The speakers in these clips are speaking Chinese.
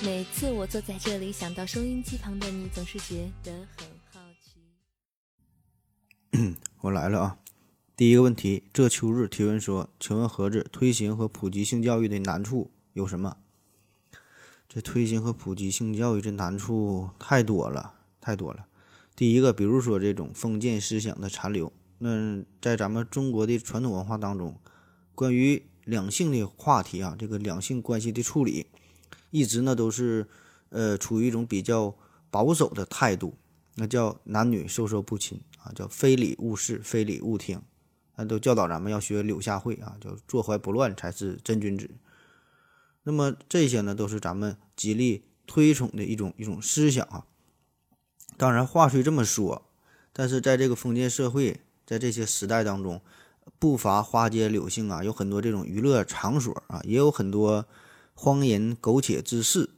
每次我坐在这里，想到收音机旁的你，总是觉得很好奇。我来了啊！第一个问题，这秋日提问说，请问盒子推行和普及性教育的难处有什么？这推行和普及性教育这难处太多了，太多了。第一个，比如说这种封建思想的残留，那在咱们中国的传统文化当中，关于两性的话题啊，这个两性关系的处理。一直呢都是，呃，处于一种比较保守的态度，那叫男女授受不亲啊，叫非礼勿视，非礼勿听，那都教导咱们要学柳下惠啊，叫坐怀不乱才是真君子。那么这些呢，都是咱们极力推崇的一种一种思想啊。当然话虽这么说，但是在这个封建社会，在这些时代当中，不乏花街柳巷啊，有很多这种娱乐场所啊，也有很多。荒淫苟且之事，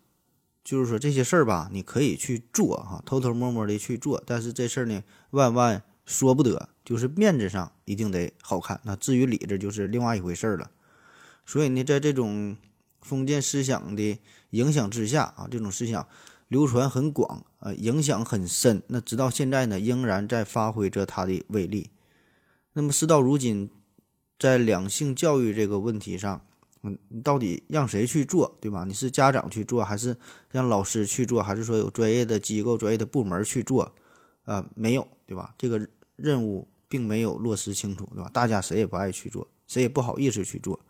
就是说这些事儿吧，你可以去做哈，偷偷摸摸的去做。但是这事儿呢，万万说不得，就是面子上一定得好看。那至于里子，就是另外一回事儿了。所以呢，在这种封建思想的影响之下啊，这种思想流传很广啊，影响很深。那直到现在呢，仍然在发挥着它的威力。那么事到如今，在两性教育这个问题上。嗯，你到底让谁去做，对吧？你是家长去做，还是让老师去做，还是说有专业的机构、专业的部门去做？啊，没有，对吧？这个任务并没有落实清楚，对吧？大家谁也不爱去做，谁也不好意思去做，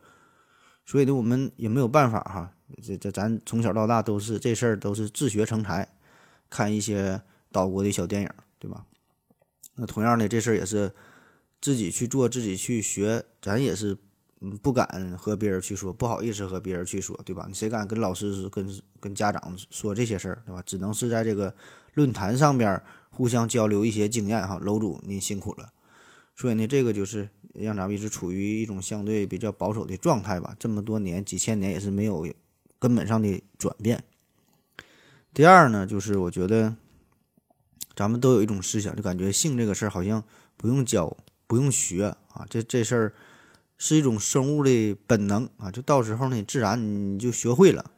所以呢，我们也没有办法哈。这这，咱从小到大都是这事儿都是自学成才，看一些岛国的小电影，对吧？那同样的，这事儿也是自己去做，自己去学，咱也是。嗯，不敢和别人去说，不好意思和别人去说，对吧？你谁敢跟老师、跟跟家长说这些事儿，对吧？只能是在这个论坛上边互相交流一些经验哈。楼主您辛苦了，所以呢，这个就是让咱们一直处于一种相对比较保守的状态吧。这么多年、几千年也是没有根本上的转变。第二呢，就是我觉得咱们都有一种思想，就感觉性这个事儿好像不用教、不用学啊，这这事儿。是一种生物的本能啊，就到时候呢，自然你就学会了。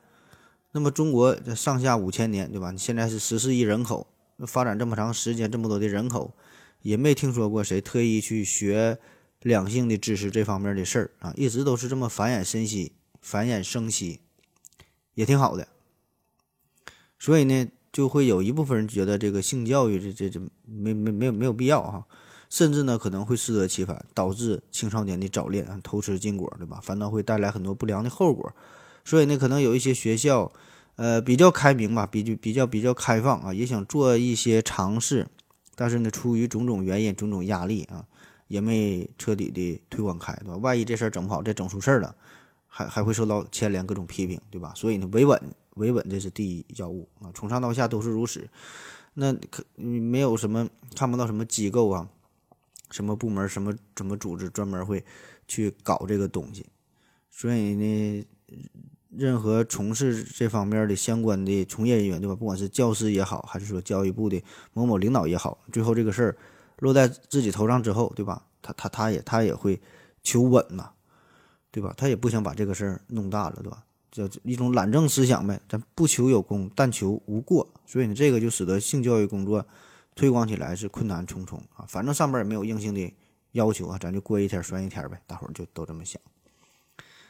那么中国这上下五千年，对吧？你现在是十四亿人口，发展这么长时间，这么多的人口，也没听说过谁特意去学两性的知识这方面的事儿啊，一直都是这么繁衍生息，繁衍生息，也挺好的。所以呢，就会有一部分人觉得这个性教育这这这没没没有没有必要哈。甚至呢，可能会适得其反，导致青少年的早恋、偷吃禁果，对吧？反倒会带来很多不良的后果。所以呢，可能有一些学校，呃，比较开明吧，比较比较比较开放啊，也想做一些尝试，但是呢，出于种种原因、种种压力啊，也没彻底的推广开，对吧？万一这事儿整不好，再整出事儿了，还还会受到牵连、各种批评，对吧？所以呢，维稳，维稳这是第一要务啊，从上到下都是如此。那可没有什么看不到什么机构啊。什么部门、什么什么组织专门会去搞这个东西？所以呢，任何从事这方面的相关的从业人员，对吧？不管是教师也好，还是说教育部的某某领导也好，最后这个事儿落在自己头上之后，对吧？他他他也他也会求稳呐，对吧？他也不想把这个事儿弄大了，对吧？叫一种懒政思想呗，咱不求有功，但求无过。所以呢，这个就使得性教育工作。推广起来是困难重重啊，反正上边也没有硬性的要求啊，咱就过一天算一天呗，大伙儿就都这么想。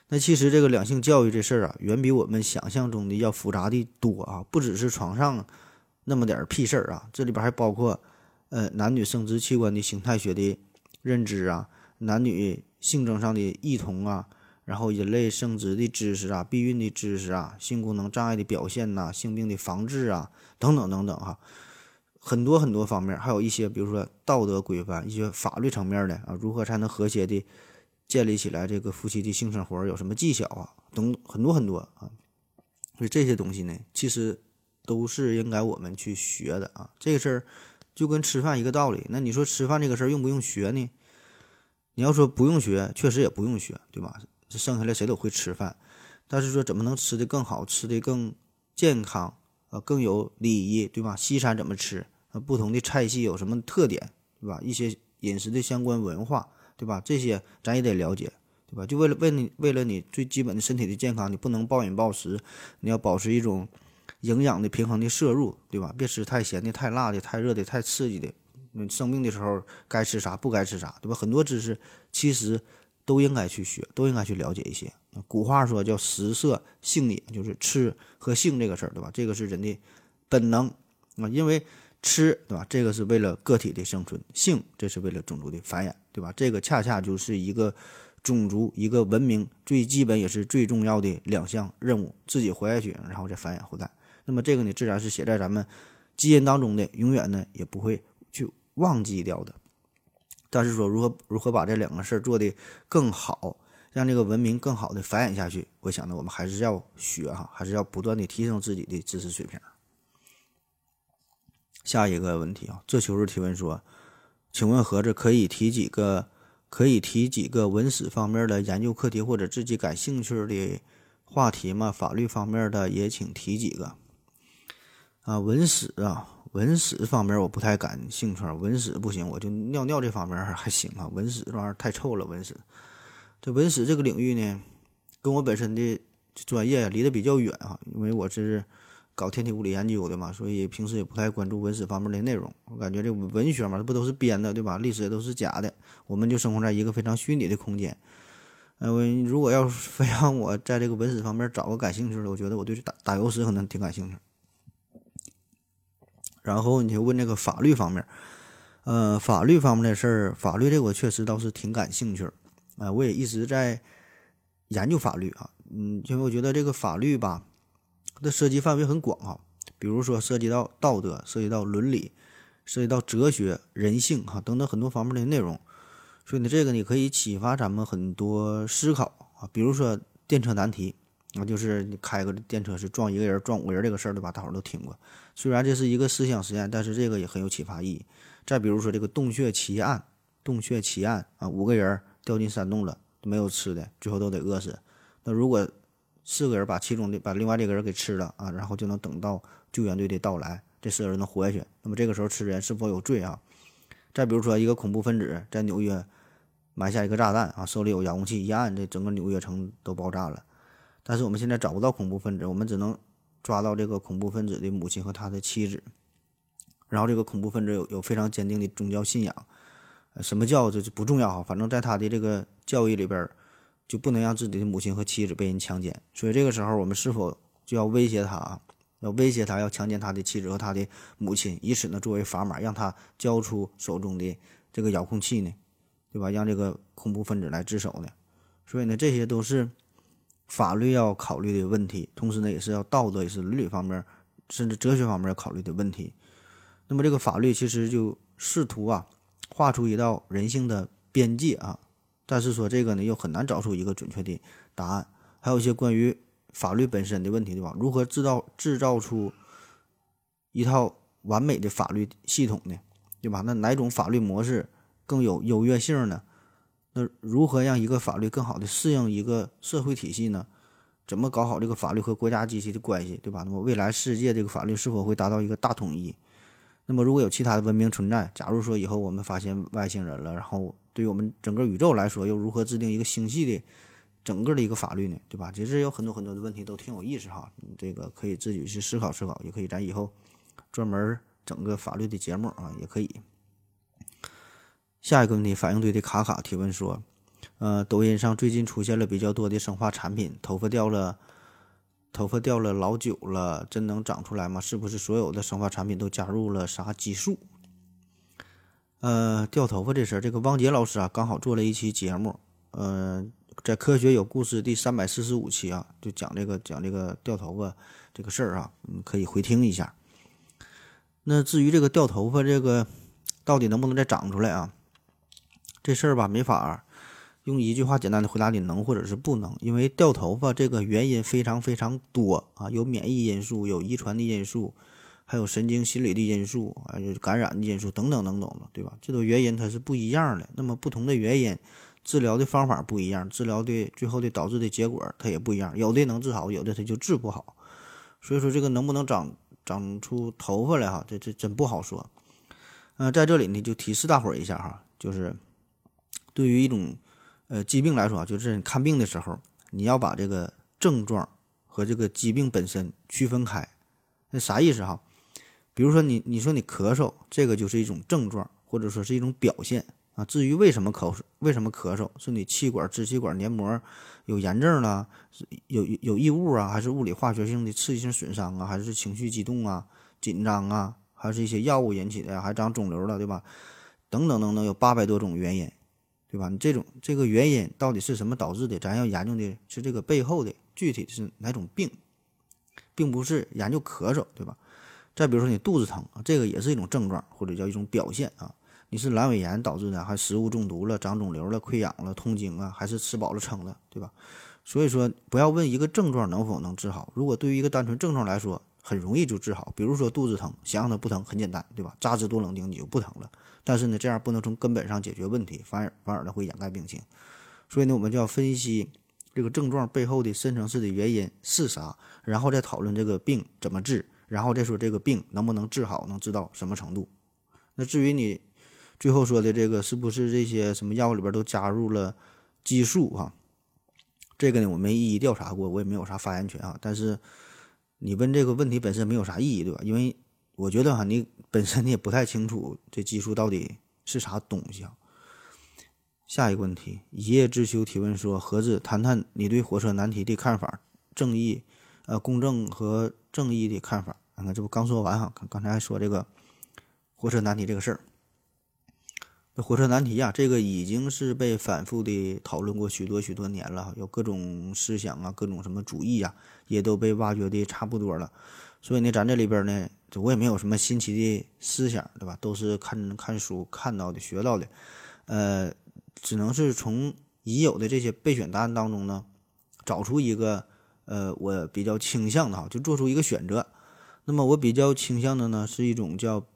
那其实这个两性教育这事儿啊，远比我们想象中的要复杂的多啊，不只是床上那么点儿屁事儿啊，这里边还包括呃男女生殖器官的形态学的认知啊，男女性征上的异同啊，然后人类生殖的知识啊，避孕的知识啊，性功能障碍的表现呐，性病的防治啊，等等等等哈。很多很多方面，还有一些，比如说道德规范、一些法律层面的啊，如何才能和谐的建立起来这个夫妻的性生活，有什么技巧啊，等很多很多啊。所以这些东西呢，其实都是应该我们去学的啊。这个事儿就跟吃饭一个道理。那你说吃饭这个事儿用不用学呢？你要说不用学，确实也不用学，对吧？这生下来谁都会吃饭，但是说怎么能吃的更好，吃的更健康？呃，更有礼仪，对吧？西餐怎么吃呃，不同的菜系有什么特点，对吧？一些饮食的相关文化，对吧？这些咱也得了解，对吧？就为了为你为了你最基本的身体的健康，你不能暴饮暴食，你要保持一种营养的平衡的摄入，对吧？别吃太咸的、太辣的、太热的、太刺激的。你生病的时候该吃啥，不该吃啥，对吧？很多知识其实都应该去学，都应该去了解一些。古话说叫食色性也，就是吃和性这个事儿，对吧？这个是人的本能啊，因为吃，对吧？这个是为了个体的生存，性这是为了种族的繁衍，对吧？这个恰恰就是一个种族、一个文明最基本也是最重要的两项任务：自己活下去，然后再繁衍后代。那么这个呢，自然是写在咱们基因当中的，永远呢也不会去忘记掉的。但是说如何如何把这两个事儿做得更好，让这个文明更好的繁衍下去，我想呢，我们还是要学哈，还是要不断的提升自己的知识水平。下一个问题啊，这秋日提问说，请问盒子可以提几个可以提几个文史方面的研究课题或者自己感兴趣的话题吗？法律方面的也请提几个。啊，文史啊，文史方面我不太感兴趣，文史不行，我就尿尿这方面还行啊，文史这玩意儿太臭了，文史。这文史这个领域呢，跟我本身的专业离得比较远啊，因为我是。搞天体物理研究的嘛，所以平时也不太关注文史方面的内容。我感觉这文学嘛，这不都是编的，对吧？历史也都是假的，我们就生活在一个非常虚拟的空间。嗯，如果要非让我在这个文史方面找个感兴趣的，我觉得我对打打油诗可能挺感兴趣。然后你就问这个法律方面，呃，法律方面的事儿，法律这个我确实倒是挺感兴趣。啊，我也一直在研究法律啊，嗯，因为我觉得这个法律吧。的涉及范围很广哈，比如说涉及到道德、涉及到伦理、涉及到哲学、人性哈等等很多方面的内容，所以呢，这个你可以启发咱们很多思考啊。比如说电车难题，那就是你开个电车是撞一个人、撞五个人这个事儿，对吧？大伙儿都听过。虽然这是一个思想实验，但是这个也很有启发意义。再比如说这个洞穴奇案，洞穴奇案啊，五个人掉进山洞了，没有吃的，最后都得饿死。那如果四个人把其中的把另外这个人给吃了啊，然后就能等到救援队的到来，这四个人能活下去。那么这个时候吃人是否有罪啊？再比如说一个恐怖分子在纽约埋下一个炸弹啊，手里有遥控器一按，这整个纽约城都爆炸了。但是我们现在找不到恐怖分子，我们只能抓到这个恐怖分子的母亲和他的妻子。然后这个恐怖分子有有非常坚定的宗教信仰，什么教这是不重要哈，反正在他的这个教义里边。就不能让自己的母亲和妻子被人强奸，所以这个时候我们是否就要威胁他啊，要威胁他要强奸他的妻子和他的母亲，以此呢作为砝码，让他交出手中的这个遥控器呢，对吧？让这个恐怖分子来自首呢？所以呢，这些都是法律要考虑的问题，同时呢，也是要道德也是伦理方面，甚至哲学方面要考虑的问题。那么这个法律其实就试图啊，画出一道人性的边界啊。但是说这个呢，又很难找出一个准确的答案，还有一些关于法律本身的问题，对吧？如何制造制造出一套完美的法律系统呢？对吧？那哪种法律模式更有优越性呢？那如何让一个法律更好的适应一个社会体系呢？怎么搞好这个法律和国家机器的关系，对吧？那么未来世界这个法律是否会达到一个大统一？那么如果有其他的文明存在，假如说以后我们发现外星人了，然后。对于我们整个宇宙来说，又如何制定一个星系的整个的一个法律呢？对吧？其实有很多很多的问题都挺有意思哈。这个可以自己去思考思考，也可以咱以后专门整个法律的节目啊，也可以。下一个问题，反应堆的卡卡提问说：呃，抖音上最近出现了比较多的生化产品，头发掉了，头发掉了老久了，真能长出来吗？是不是所有的生化产品都加入了啥激素？呃，掉头发这事儿，这个汪杰老师啊，刚好做了一期节目，呃，在《科学有故事》第三百四十五期啊，就讲这个讲这个掉头发这个事儿啊，嗯，可以回听一下。那至于这个掉头发这个到底能不能再长出来啊？这事儿吧，没法用一句话简单的回答你能或者是不能，因为掉头发这个原因非常非常多啊，有免疫因素，有遗传的因素。还有神经心理的因素，还有感染的因素等等等等的，对吧？这都原因它是不一样的。那么不同的原因，治疗的方法不一样，治疗的最后的导致的结果它也不一样。有的能治好，有的它就治不好。所以说这个能不能长长出头发来哈，这这真不好说。呃，在这里呢就提示大伙儿一下哈，就是对于一种呃疾病来说啊，就是你看病的时候，你要把这个症状和这个疾病本身区分开。那啥意思哈？比如说你你说你咳嗽，这个就是一种症状，或者说是一种表现啊。至于为什么咳嗽，为什么咳嗽，是你气管、支气管黏膜有炎症了，有有异物啊，还是物理化学性的刺激性损伤啊，还是情绪激动啊、紧张啊，还是一些药物引起的，还长肿瘤了，对吧？等等等等，有八百多种原因，对吧？你这种这个原因到底是什么导致的？咱要研究的是这个背后的具体是哪种病，并不是研究咳嗽，对吧？再比如说你肚子疼，这个也是一种症状或者叫一种表现啊。你是阑尾炎导致的，还食物中毒了、长肿瘤了、溃疡了、痛经啊，还是吃饱了撑了，对吧？所以说不要问一个症状能否能治好。如果对于一个单纯症状来说，很容易就治好。比如说肚子疼，想让它不疼很简单，对吧？扎支多冷丁你就不疼了。但是呢，这样不能从根本上解决问题，反而反而呢会掩盖病情。所以呢，我们就要分析这个症状背后的深层次的原因是啥，然后再讨论这个病怎么治。然后再说这个病能不能治好，能治到什么程度？那至于你最后说的这个是不是这些什么药物里边都加入了激素哈？这个呢我没一一调查过，我也没有啥发言权啊。但是你问这个问题本身没有啥意义，对吧？因为我觉得哈，你本身你也不太清楚这技术到底是啥东西啊。下一个问题，一叶知秋提问说：盒子谈谈你对火车难题的看法，正义、呃公正和正义的看法。看看这不刚说完哈，刚刚才还说这个火车难题这个事儿。火车难题呀，这个已经是被反复的讨论过许多许多年了，有各种思想啊，各种什么主义呀，也都被挖掘的差不多了。所以呢，咱这里边呢，我也没有什么新奇的思想，对吧？都是看看书看到的、学到的，呃，只能是从已有的这些备选答案当中呢，找出一个呃我比较倾向的哈，就做出一个选择。那么我比较倾向的呢，是一种叫，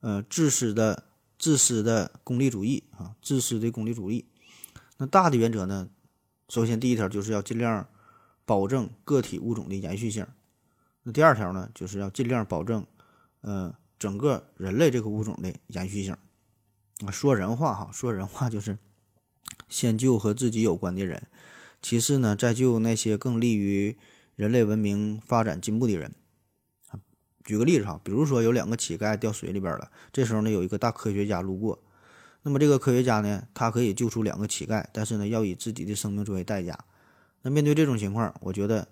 呃，自私的、自私的功利主义啊，自私的功利主义。那大的原则呢，首先第一条就是要尽量保证个体物种的延续性。那第二条呢，就是要尽量保证，呃，整个人类这个物种的延续性。说人话哈，说人话就是先救和自己有关的人，其次呢，再救那些更利于人类文明发展进步的人。举个例子哈，比如说有两个乞丐掉水里边了，这时候呢有一个大科学家路过，那么这个科学家呢，他可以救出两个乞丐，但是呢要以自己的生命作为代价。那面对这种情况，我觉得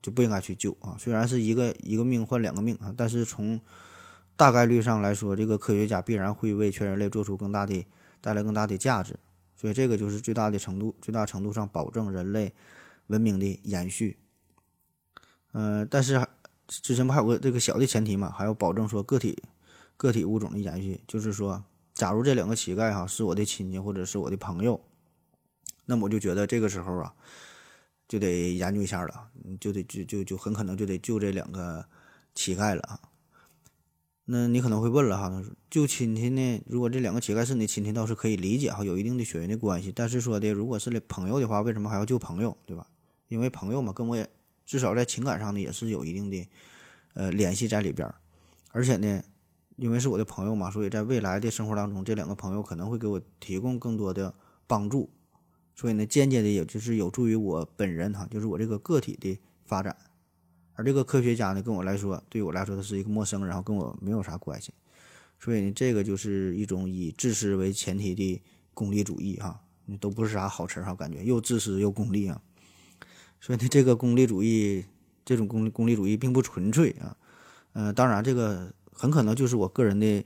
就不应该去救啊。虽然是一个一个命换两个命啊，但是从大概率上来说，这个科学家必然会为全人类做出更大的带来更大的价值。所以这个就是最大的程度最大程度上保证人类文明的延续。嗯，但是。之前不还有个这个小的前提嘛？还要保证说个体个体物种的延续，就是说，假如这两个乞丐哈是我的亲戚或者是我的朋友，那么我就觉得这个时候啊，就得研究一下了，就得就就就很可能就得救这两个乞丐了啊。那你可能会问了哈，救亲戚呢？如果这两个乞丐是你亲戚，倒是可以理解哈，有一定的血缘的关系。但是说的，如果是朋友的话，为什么还要救朋友，对吧？因为朋友嘛，跟我也。至少在情感上呢，也是有一定的呃联系在里边儿，而且呢，因为是我的朋友嘛，所以在未来的生活当中，这两个朋友可能会给我提供更多的帮助，所以呢，间接的也就是有助于我本人哈，就是我这个个体的发展。而这个科学家呢，跟我来说，对我来说他是一个陌生，然后跟我没有啥关系，所以呢，这个就是一种以自私为前提的功利主义哈，都不是啥好词儿哈，感觉又自私又功利啊。所以呢，这个功利主义，这种功功利主义并不纯粹啊，呃，当然这个很可能就是我个人的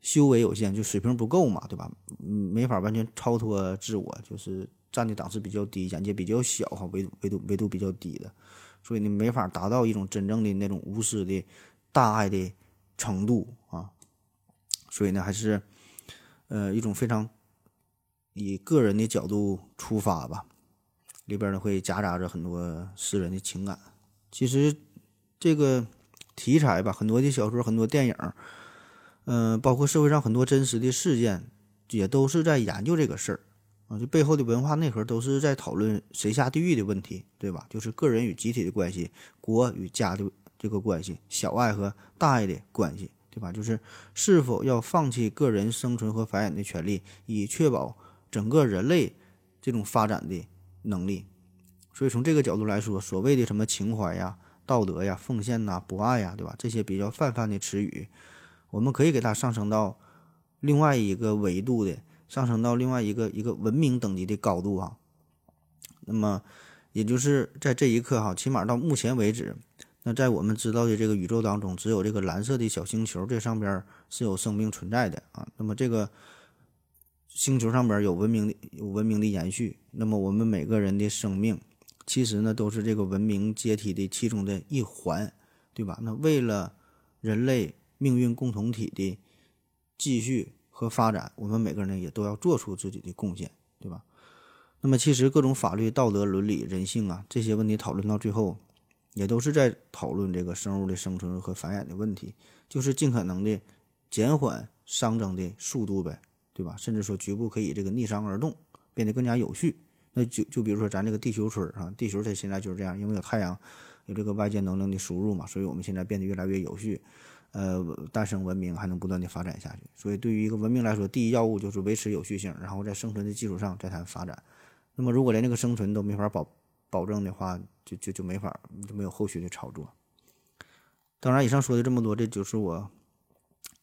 修为有限，就水平不够嘛，对吧？嗯，没法完全超脱自我，就是站的档次比较低，眼界比较小哈，维度维度维度比较低的，所以呢，没法达到一种真正的那种无私的大爱的程度啊，所以呢，还是呃一种非常以个人的角度出发吧。里边呢会夹杂着很多私人的情感。其实这个题材吧，很多的小说、很多电影，嗯，包括社会上很多真实的事件，也都是在研究这个事儿啊。就背后的文化内核都是在讨论谁下地狱的问题，对吧？就是个人与集体的关系，国与家的这个关系，小爱和大爱的关系，对吧？就是是否要放弃个人生存和繁衍的权利，以确保整个人类这种发展的能力。所以从这个角度来说，所谓的什么情怀呀、道德呀、奉献呐、博爱呀，对吧？这些比较泛泛的词语，我们可以给它上升到另外一个维度的，上升到另外一个一个文明等级的高度啊。那么，也就是在这一刻哈，起码到目前为止，那在我们知道的这个宇宙当中，只有这个蓝色的小星球这上边是有生命存在的啊。那么这个星球上边有文明的有文明的延续，那么我们每个人的生命。其实呢，都是这个文明阶梯的其中的一环，对吧？那为了人类命运共同体的继续和发展，我们每个人也都要做出自己的贡献，对吧？那么，其实各种法律、道德、伦理、人性啊这些问题讨论到最后，也都是在讨论这个生物的生存和繁衍的问题，就是尽可能的减缓熵增的速度呗，对吧？甚至说局部可以这个逆商而动，变得更加有序。那就就比如说咱这个地球村啊，地球它现在就是这样，因为有太阳，有这个外界能量的输入嘛，所以我们现在变得越来越有序，呃，诞生文明还能不断的发展下去。所以对于一个文明来说，第一要务就是维持有序性，然后在生存的基础上再谈发展。那么如果连这个生存都没法保保证的话，就就就没法就没有后续的操作。当然，以上说的这么多，这就是我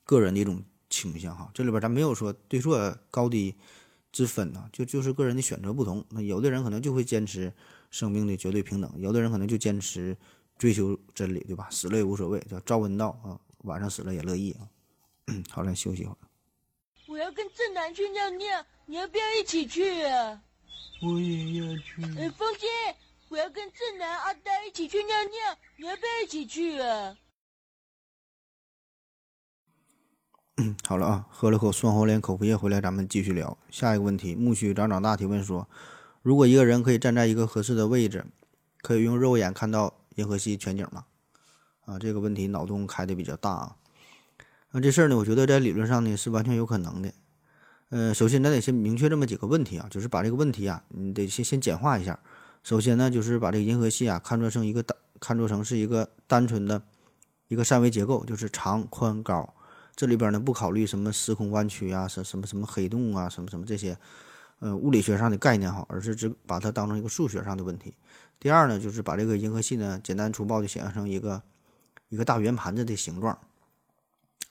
个人的一种倾向哈。这里边咱没有说对错高低。之分呢，就就是个人的选择不同。那有的人可能就会坚持生命的绝对平等，有的人可能就坚持追求真理，对吧？死了也无所谓，叫朝闻道啊，晚上死了也乐意啊。好了，休息一会儿。我要跟正南去尿尿，你要不要一起去啊？我也要去。哎，风姐，我要跟正南、阿呆一起去尿尿，你要不要一起去啊？好了啊，喝了口双黄连口服液回来，咱们继续聊下一个问题。木须长长大提问说：如果一个人可以站在一个合适的位置，可以用肉眼看到银河系全景吗？啊，这个问题脑洞开的比较大啊。那这事儿呢，我觉得在理论上呢是完全有可能的。呃，首先咱得先明确这么几个问题啊，就是把这个问题啊，你得先先简化一下。首先呢，就是把这个银河系啊看作成一个单，看作成是一个单纯的一个三维结构，就是长、宽、高。这里边呢不考虑什么时空弯曲啊，什什么什么黑洞啊，什么什么这些，呃，物理学上的概念哈，而是只把它当成一个数学上的问题。第二呢，就是把这个银河系呢简单粗暴的想象成一个一个大圆盘子的形状。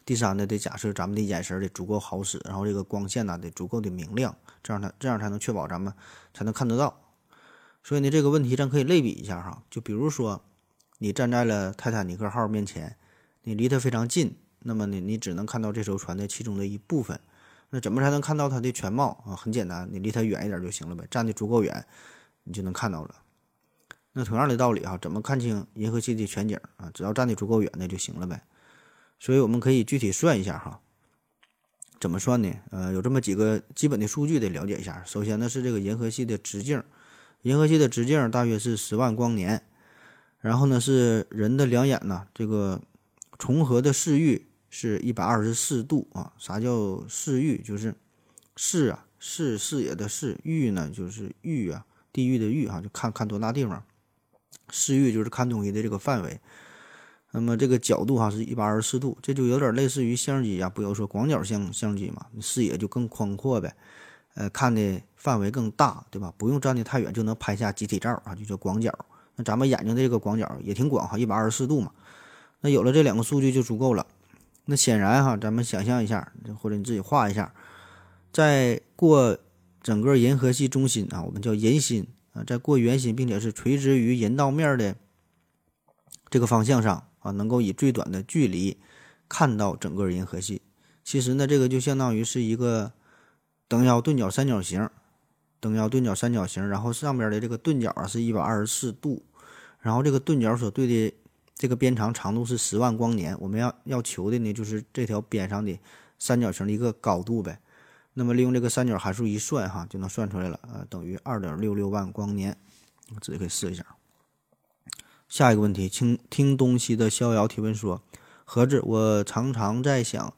第三呢，得假设咱们的眼神得足够好使，然后这个光线呢得足够的明亮，这样它这样才能确保咱们才能看得到。所以呢，这个问题咱可以类比一下哈，就比如说你站在了泰坦尼克号面前，你离它非常近。那么呢，你只能看到这艘船的其中的一部分。那怎么才能看到它的全貌啊？很简单，你离它远一点就行了呗，站得足够远，你就能看到了。那同样的道理哈，怎么看清银河系的全景啊？只要站得足够远那就行了呗。所以我们可以具体算一下哈，怎么算呢？呃，有这么几个基本的数据得了解一下。首先呢是这个银河系的直径，银河系的直径大约是十万光年。然后呢是人的两眼呢，这个重合的视域。是一百二十四度啊！啥叫视域？就是视啊，视视野的视；域呢，就是域啊，地域的域啊，就看看多大地方。视域就是看东西的这个范围。那么这个角度哈是一百二十四度，这就有点类似于相机啊，不有说广角相相机嘛，视野就更宽阔呗。呃，看的范围更大，对吧？不用站得太远就能拍下集体照啊，就叫广角。那咱们眼睛的这个广角也挺广哈，一百二十四度嘛。那有了这两个数据就足够了。那显然哈，咱们想象一下，或者你自己画一下，在过整个银河系中心啊，我们叫银心啊，在过圆心并且是垂直于银道面的这个方向上啊，能够以最短的距离看到整个银河系。其实呢，这个就相当于是一个等腰钝角三角形，等腰钝角三角形，然后上边的这个钝角啊是一百二十四度，然后这个钝角所对的。这个边长长度是十万光年，我们要要求的呢就是这条边上的三角形的一个高度呗。那么利用这个三角函数一算哈，就能算出来了，呃，等于二点六六万光年。我自己可以试一下。下一个问题，听听东西的逍遥提问说：何子，我常常在想，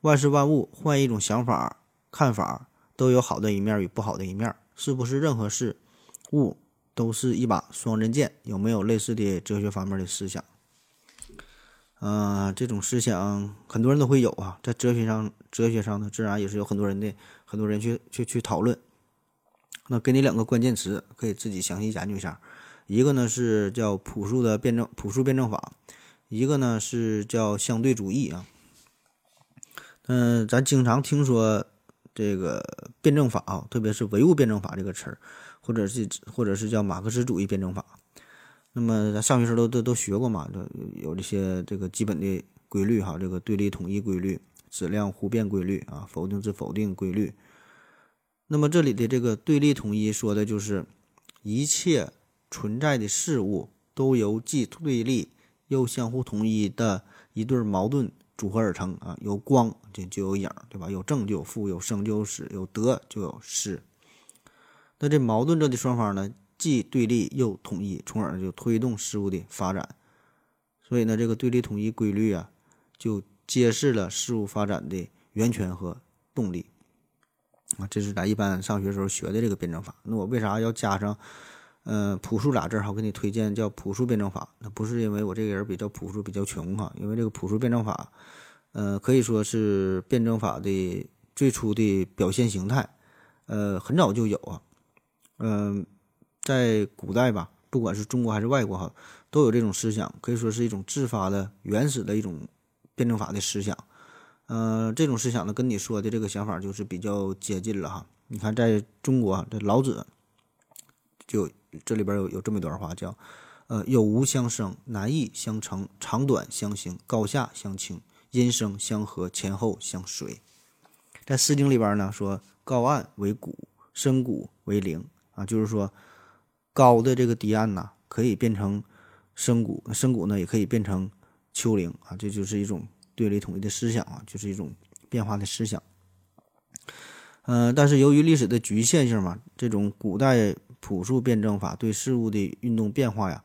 万事万物换一种想法看法，都有好的一面与不好的一面，是不是任何事物都是一把双刃剑？有没有类似的哲学方面的思想？呃，这种思想很多人都会有啊，在哲学上，哲学上呢，自然也是有很多人的很多人去去去讨论。那给你两个关键词，可以自己详细研究一下。一个呢是叫朴素的辩证朴素辩证法，一个呢是叫相对主义啊。嗯，咱经常听说这个辩证法啊，特别是唯物辩证法这个词儿，或者是或者是叫马克思主义辩证法。那么咱上学时候都都都学过嘛，有有这些这个基本的规律哈，这个对立统一规律、质量互变规律啊、否定之否定规律。那么这里的这个对立统一说的就是一切存在的事物都由既对立又相互统一的一对矛盾组合而成啊，有光就就有影，对吧？有正就有负，有生就有死，有得就有失。那这矛盾着的双方呢？既对立又统一，从而就推动事物的发展。所以呢，这个对立统一规律啊，就揭示了事物发展的源泉和动力啊。这是咱一般上学时候学的这个辩证法。那我为啥要加上嗯朴素俩字儿？哈，给你推荐叫朴素辩证法。那不是因为我这个人比较朴素、比较穷哈，因为这个朴素辩证法，呃，可以说是辩证法的最初的表现形态。呃，很早就有啊，嗯。在古代吧，不管是中国还是外国哈，都有这种思想，可以说是一种自发的、原始的一种辩证法的思想。呃，这种思想呢，跟你说的这个想法就是比较接近了哈。你看，在中国，这老子就这里边有有这么一段话，叫“呃，有无相生，难易相成，长短相形，高下相倾，音声相和，前后相随。”在《诗经》里边呢，说“高岸为谷，深谷为陵”，啊，就是说。高的这个堤岸呐，可以变成深谷，深谷呢也可以变成丘陵啊，这就是一种对立统一的思想啊，就是一种变化的思想。嗯，但是由于历史的局限性嘛，这种古代朴素辩证法对事物的运动变化呀，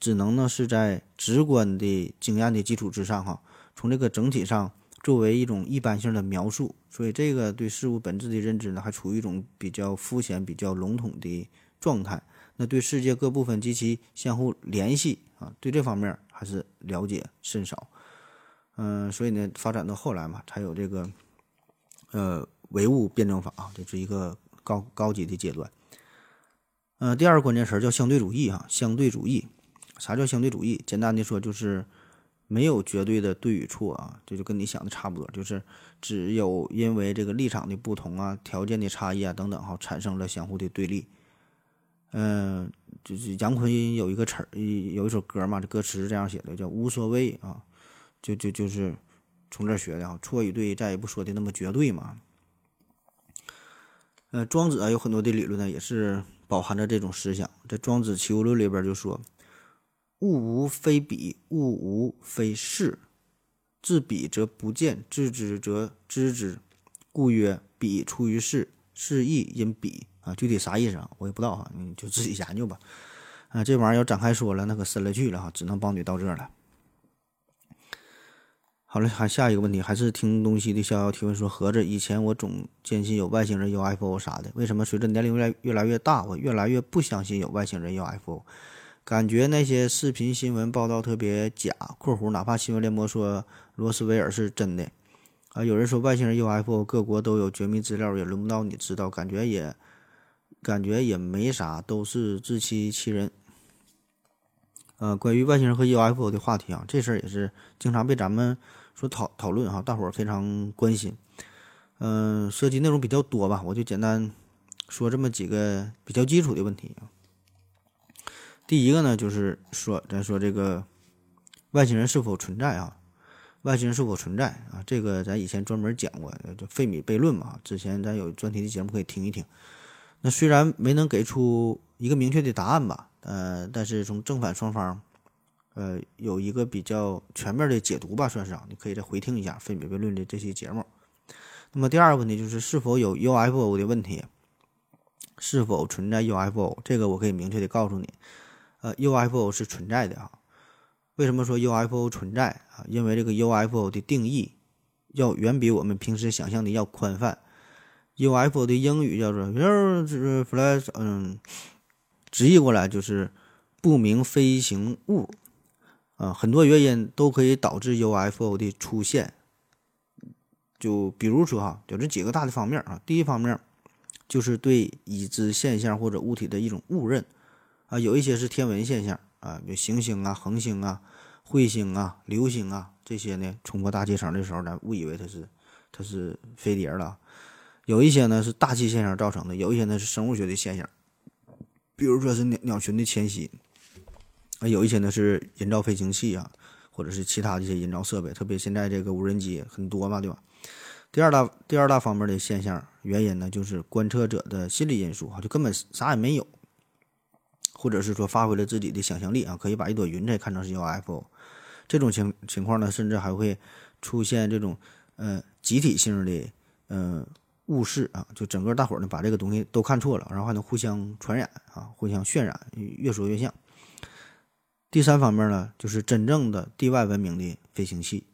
只能呢是在直观的经验的基础之上哈，从这个整体上作为一种一般性的描述，所以这个对事物本质的认知呢，还处于一种比较肤浅、比较笼统的状态。那对世界各部分及其相互联系啊，对这方面还是了解甚少。嗯，所以呢，发展到后来嘛，才有这个呃唯物辩证法啊，这是一个高高级的阶段。嗯，第二个关键词叫相对主义啊，相对主义。啥叫相对主义？简单的说，就是没有绝对的对与错啊，这就跟你想的差不多，就是只有因为这个立场的不同啊、条件的差异啊等等哈，产生了相互的对立。嗯，就是杨坤有一个词儿，有一首歌嘛，这歌词是这样写的，叫“无所谓”啊，就就就是从这学的啊，错与对再也不说的那么绝对嘛。呃，庄子啊有很多的理论呢，也是饱含着这种思想。在《庄子齐物论》里边就说：“物无非彼，物无非是。自彼则不见，知之则知之。故曰：彼出于是，是亦因彼。”啊，具体啥意思啊？我也不知道哈，你就自己研究吧。啊，这玩意儿要展开说了，那可深了去了哈，只能帮你到这儿了。好了，还下一个问题，还是听东西的逍遥提问说：盒子，以前我总坚信有外星人、UFO 啥的，为什么随着年龄越来越来越大，我越来越不相信有外星人、UFO？感觉那些视频新闻报道特别假。（括弧哪怕新闻联播说罗斯威尔是真的，啊，有人说外星人、UFO 各国都有绝密资料，也轮不到你知道，感觉也。感觉也没啥，都是自欺欺人。呃，关于外星人和 UFO 的话题啊，这事儿也是经常被咱们说讨讨论哈，大伙儿非常关心。嗯，涉及内容比较多吧，我就简单说这么几个比较基础的问题啊。第一个呢，就是说，咱说这个外星人是否存在啊？外星人是否存在啊？这个咱以前专门讲过，就费米悖论嘛。之前咱有专题的节目可以听一听。那虽然没能给出一个明确的答案吧，呃，但是从正反双方，呃，有一个比较全面的解读吧，算是啊，你可以再回听一下费米悖论的这期节目。那么第二个问题就是是否有 UFO 的问题，是否存在 UFO？这个我可以明确的告诉你，呃，UFO 是存在的啊。为什么说 UFO 存在啊？因为这个 UFO 的定义要远比我们平时想象的要宽泛。UFO 的英语叫做 “flash”，嗯，直译过来就是不明飞行物啊，很多原因都可以导致 UFO 的出现。就比如说哈，有这几个大的方面啊。第一方面就是对已知现象或者物体的一种误认啊，有一些是天文现象啊，有行星啊、恒星啊、彗星啊、流星啊这些呢，冲过大气层的时候，咱误以为它是它是飞碟了。有一些呢是大气现象造成的，有一些呢是生物学的现象，比如说是鸟鸟群的迁徙啊，有一些呢是人造飞行器啊，或者是其他的一些人造设备，特别现在这个无人机很多嘛，对吧？第二大第二大方面的现象原因呢，就是观测者的心理因素啊，就根本啥也没有，或者是说发挥了自己的想象力啊，可以把一朵云彩看成是 UFO，这种情情况呢，甚至还会出现这种呃集体性的呃。误视啊，就整个大伙儿呢把这个东西都看错了，然后还能互相传染啊，互相渲染，越说越像。第三方面呢，就是真正的地外文明的飞行器。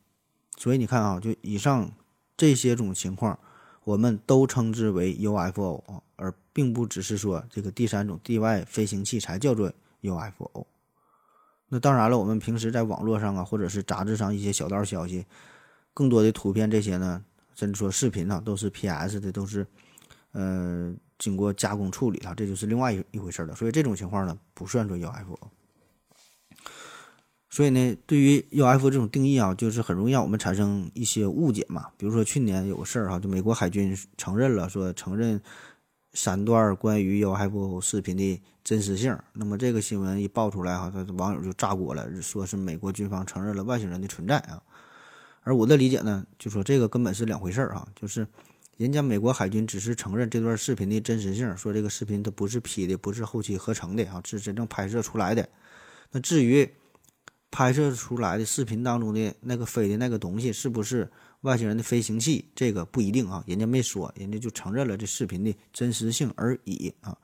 所以你看啊，就以上这些种情况，我们都称之为 UFO 啊，而并不只是说这个第三种地外飞行器才叫做 UFO。那当然了，我们平时在网络上啊，或者是杂志上一些小道消息，更多的图片这些呢。甚至说视频呢，都是 PS 的，都是，呃，经过加工处理了，这就是另外一一回事了。所以这种情况呢，不算作 UFO。所以呢，对于 UFO 这种定义啊，就是很容易让我们产生一些误解嘛。比如说去年有个事儿哈，就美国海军承认了，说承认三段关于 UFO 视频的真实性。那么这个新闻一爆出来哈，他网友就炸锅了，说是美国军方承认了外星人的存在啊。而我的理解呢，就说这个根本是两回事儿啊，就是人家美国海军只是承认这段视频的真实性，说这个视频它不是 P 的，不是后期合成的啊，是真正拍摄出来的。那至于拍摄出来的视频当中的那个飞的那个东西是不是外星人的飞行器，这个不一定啊，人家没说，人家就承认了这视频的真实性而已啊。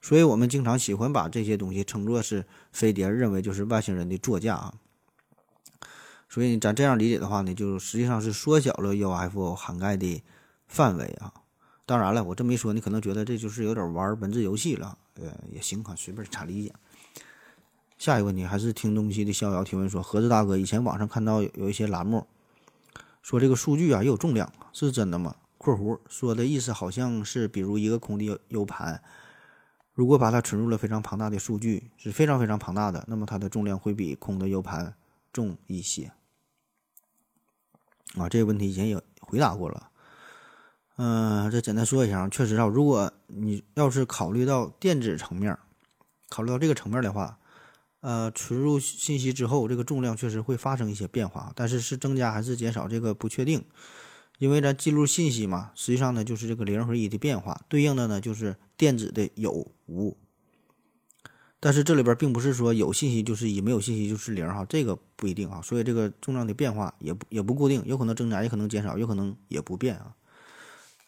所以我们经常喜欢把这些东西称作是飞碟，认为就是外星人的座驾啊。所以咱这样理解的话呢，就实际上是缩小了 UFO 涵盖的范围啊。当然了，我这么一说，你可能觉得这就是有点玩文字游戏了，呃，也行啊，随便咋理解。下一个问题还是听东西的逍遥提问说：盒子大哥，以前网上看到有一些栏目说这个数据啊也有重量，是真的吗？（括弧说的意思好像是，比如一个空的 U 盘，如果把它存入了非常庞大的数据，是非常非常庞大的，那么它的重量会比空的 U 盘重一些。）啊，这个问题以前也回答过了。嗯，再简单说一下，确实啊，如果你要是考虑到电子层面，考虑到这个层面的话，呃，存入信息之后，这个重量确实会发生一些变化，但是是增加还是减少，这个不确定。因为咱记录信息嘛，实际上呢就是这个零和一的变化，对应的呢就是电子的有无。但是这里边并不是说有信息就是一，没有信息就是零哈，这个不一定啊。所以这个重量的变化也不也不固定，有可能增加，也可能减少，有可能也不变啊。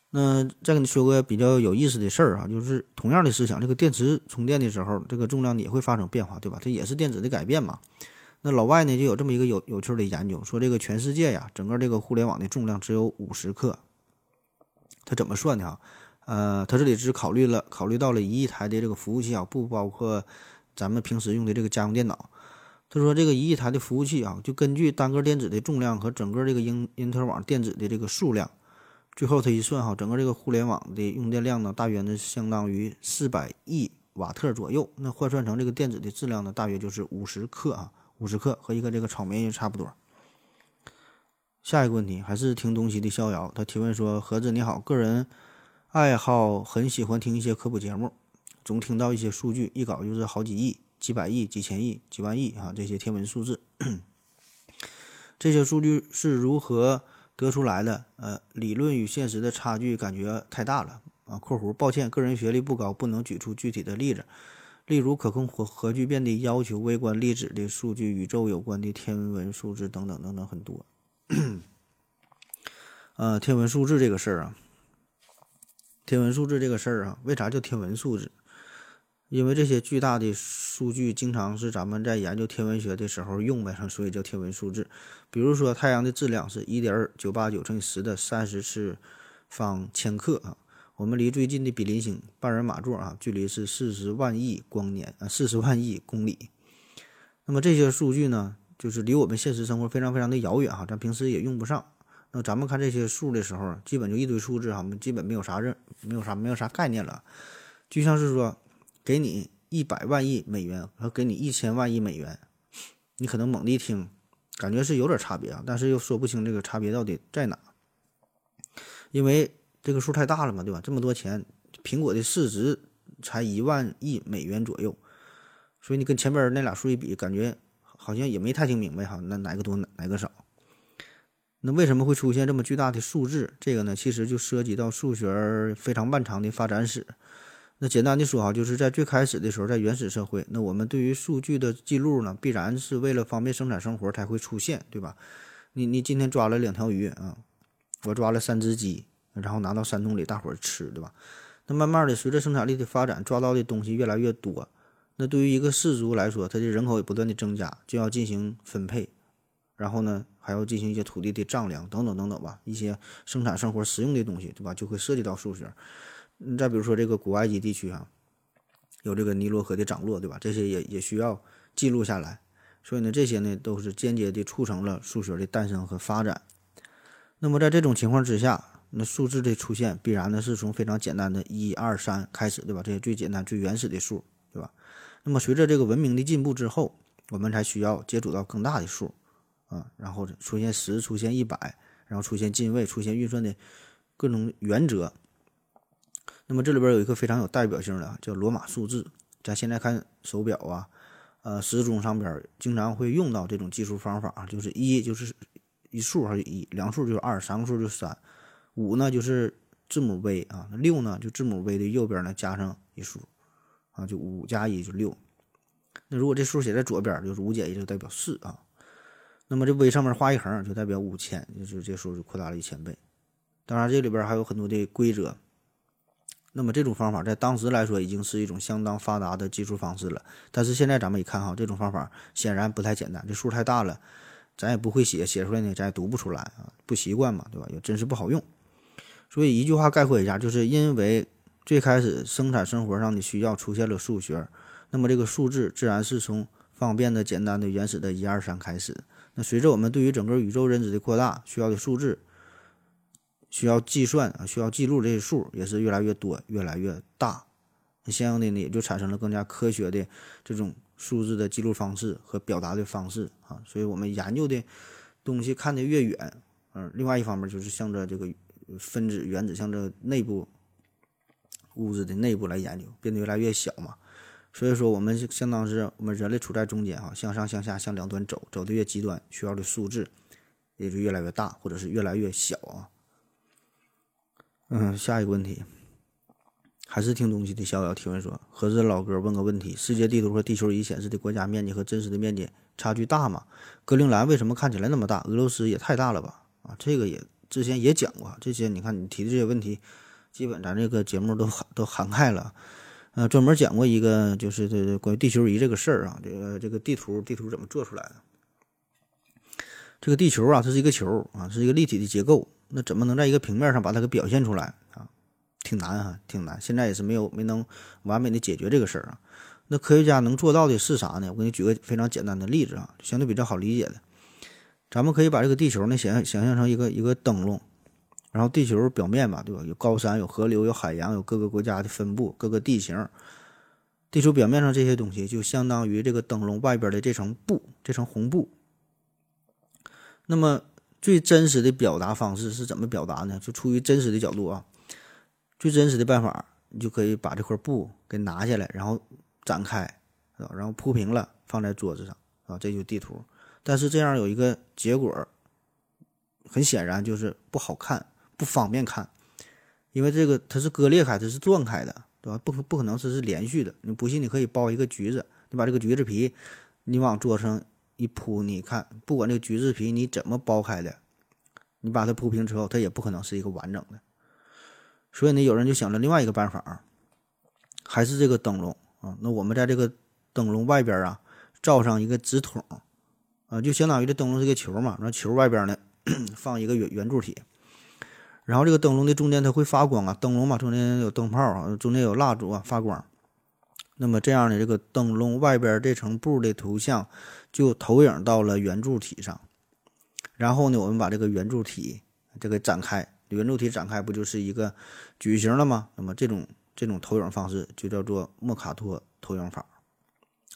那再跟你说个比较有意思的事儿啊，就是同样的思想，这个电池充电的时候，这个重量也会发生变化，对吧？这也是电子的改变嘛。那老外呢就有这么一个有有趣的研究，说这个全世界呀，整个这个互联网的重量只有五十克。他怎么算的啊？呃，他这里只考虑了考虑到了一亿台的这个服务器啊，不包括咱们平时用的这个家用电脑。他说这个一亿台的服务器啊，就根据单个电子的重量和整个这个英因特网电子的这个数量，最后他一算哈，整个这个互联网的用电量呢，大约呢相当于四百亿瓦特左右。那换算成这个电子的质量呢，大约就是五十克啊，五十克和一个这个炒面差不多。下一个问题还是听东西的逍遥，他提问说：盒子你好，个人。爱好很喜欢听一些科普节目，总听到一些数据，一搞就是好几亿、几百亿、几千亿、几万亿啊，这些天文数字。这些数据是如何得出来的？呃，理论与现实的差距感觉太大了啊。（括弧抱歉，个人学历不高，不能举出具体的例子，例如可控核核聚变的要求、微观粒子的数据、宇宙有关的天文数字等等等等很多。呃，天文数字这个事儿啊。天文数字这个事儿啊，为啥叫天文数字？因为这些巨大的数据经常是咱们在研究天文学的时候用的，所以叫天文数字。比如说，太阳的质量是一点九八九乘以十的三十次方千克啊。我们离最近的比邻星半人马座啊，距离是四十万亿光年啊，四十万亿公里。那么这些数据呢，就是离我们现实生活非常非常的遥远哈，咱平时也用不上。那咱们看这些数的时候，基本就一堆数字哈，基本没有啥认，没有啥没有啥概念了。就像是说，给你一百万亿美元和给你一千万亿美元，你可能猛地一听，感觉是有点差别啊，但是又说不清这个差别到底在哪，因为这个数太大了嘛，对吧？这么多钱，苹果的市值才一万亿美元左右，所以你跟前边那俩数一比，感觉好像也没太听明白哈，那哪个多哪个少？那为什么会出现这么巨大的数字？这个呢，其实就涉及到数学非常漫长的发展史。那简单的说哈，就是在最开始的时候，在原始社会，那我们对于数据的记录呢，必然是为了方便生产生活才会出现，对吧？你你今天抓了两条鱼啊，我抓了三只鸡，然后拿到山洞里大伙儿吃，对吧？那慢慢的，随着生产力的发展，抓到的东西越来越多，那对于一个氏族来说，它的人口也不断的增加，就要进行分配，然后呢，还要进行一些土地的丈量等等等等吧，一些生产生活实用的东西，对吧？就会涉及到数学。你再比如说这个古埃及地区啊，有这个尼罗河的涨落，对吧？这些也也需要记录下来。所以呢，这些呢都是间接的促成了数学的诞生和发展。那么在这种情况之下，那数字的出现必然呢是从非常简单的一二三开始，对吧？这些最简单、最原始的数，对吧？那么随着这个文明的进步之后，我们才需要接触到更大的数啊，然后出现十，出现一百，然后出现进位，出现运算的各种原则。那么这里边有一个非常有代表性的，叫罗马数字。咱现在看手表啊，呃，时钟上边经常会用到这种计数方法，就是一就是一数还是一，两数就是二，三个数就是三，五呢就是字母 V 啊，六呢就字母 V 的右边呢加上一数，啊，就五加一就六。那如果这数写在左边，就是五减一就代表四啊。那么这 V 上面画一横，就代表五千，就是这数就扩大了一千倍。当然这里边还有很多的规则。那么这种方法在当时来说已经是一种相当发达的计数方式了，但是现在咱们一看哈，这种方法显然不太简单，这数太大了，咱也不会写，写出来呢咱也读不出来啊，不习惯嘛，对吧？也真是不好用。所以一句话概括一下，就是因为最开始生产生活上的需要出现了数学，那么这个数字自然是从方便的、简单的、原始的一二三开始。那随着我们对于整个宇宙认知的扩大，需要的数字。需要计算啊，需要记录这些数也是越来越多、越来越大，那相应的呢，也就产生了更加科学的这种数字的记录方式和表达的方式啊。所以我们研究的东西看得越远，嗯，另外一方面就是向着这个分子、原子向着内部物质的内部来研究，变得越来越小嘛。所以说，我们相当是我们人类处在中间哈，向上、向下、向两端走，走的越极端，需要的数字也就越来越大，或者是越来越小啊。嗯，下一个问题，还是听东西的逍遥提问说：合适老哥问个问题，世界地图和地球仪显示的国家面积和真实的面积差距大吗？格陵兰为什么看起来那么大？俄罗斯也太大了吧？啊，这个也之前也讲过，这些你看你提的这些问题，基本咱这个节目都涵都涵盖了。呃，专门讲过一个就是这关于地球仪这个事儿啊，这个这个地图地图怎么做出来的？这个地球啊，它是一个球啊，是一个立体的结构。那怎么能在一个平面上把它给表现出来啊？挺难哈，挺难。现在也是没有没能完美的解决这个事儿啊。那科学家能做到的是啥呢？我给你举个非常简单的例子啊，相对比较好理解的。咱们可以把这个地球呢想想象成一个一个灯笼，然后地球表面吧，对吧？有高山，有河流，有海洋，有各个国家的分布，各个地形。地球表面上这些东西就相当于这个灯笼外边的这层布，这层红布。那么。最真实的表达方式是怎么表达呢？就出于真实的角度啊，最真实的办法，你就可以把这块布给拿下来，然后展开，然后铺平了放在桌子上啊，这就是地图。但是这样有一个结果，很显然就是不好看，不方便看，因为这个它是割裂开，它是断开的，对吧？不可不可能是是连续的。你不信，你可以剥一个橘子，你把这个橘子皮，你往桌上。一铺，你看，不管这个橘子皮你怎么剥开的，你把它铺平之后，它也不可能是一个完整的。所以呢，有人就想着另外一个办法，还是这个灯笼啊。那我们在这个灯笼外边啊，罩上一个纸筒啊，就相当于这灯笼是个球嘛。然后球外边呢，放一个圆圆柱体，然后这个灯笼的中间它会发光啊，灯笼嘛，中间有灯泡啊，中间有蜡烛啊，发光。那么这样的这个灯笼外边这层布的图像就投影到了圆柱体上，然后呢，我们把这个圆柱体这个展开，圆柱体展开不就是一个矩形了吗？那么这种这种投影方式就叫做莫卡托投影法，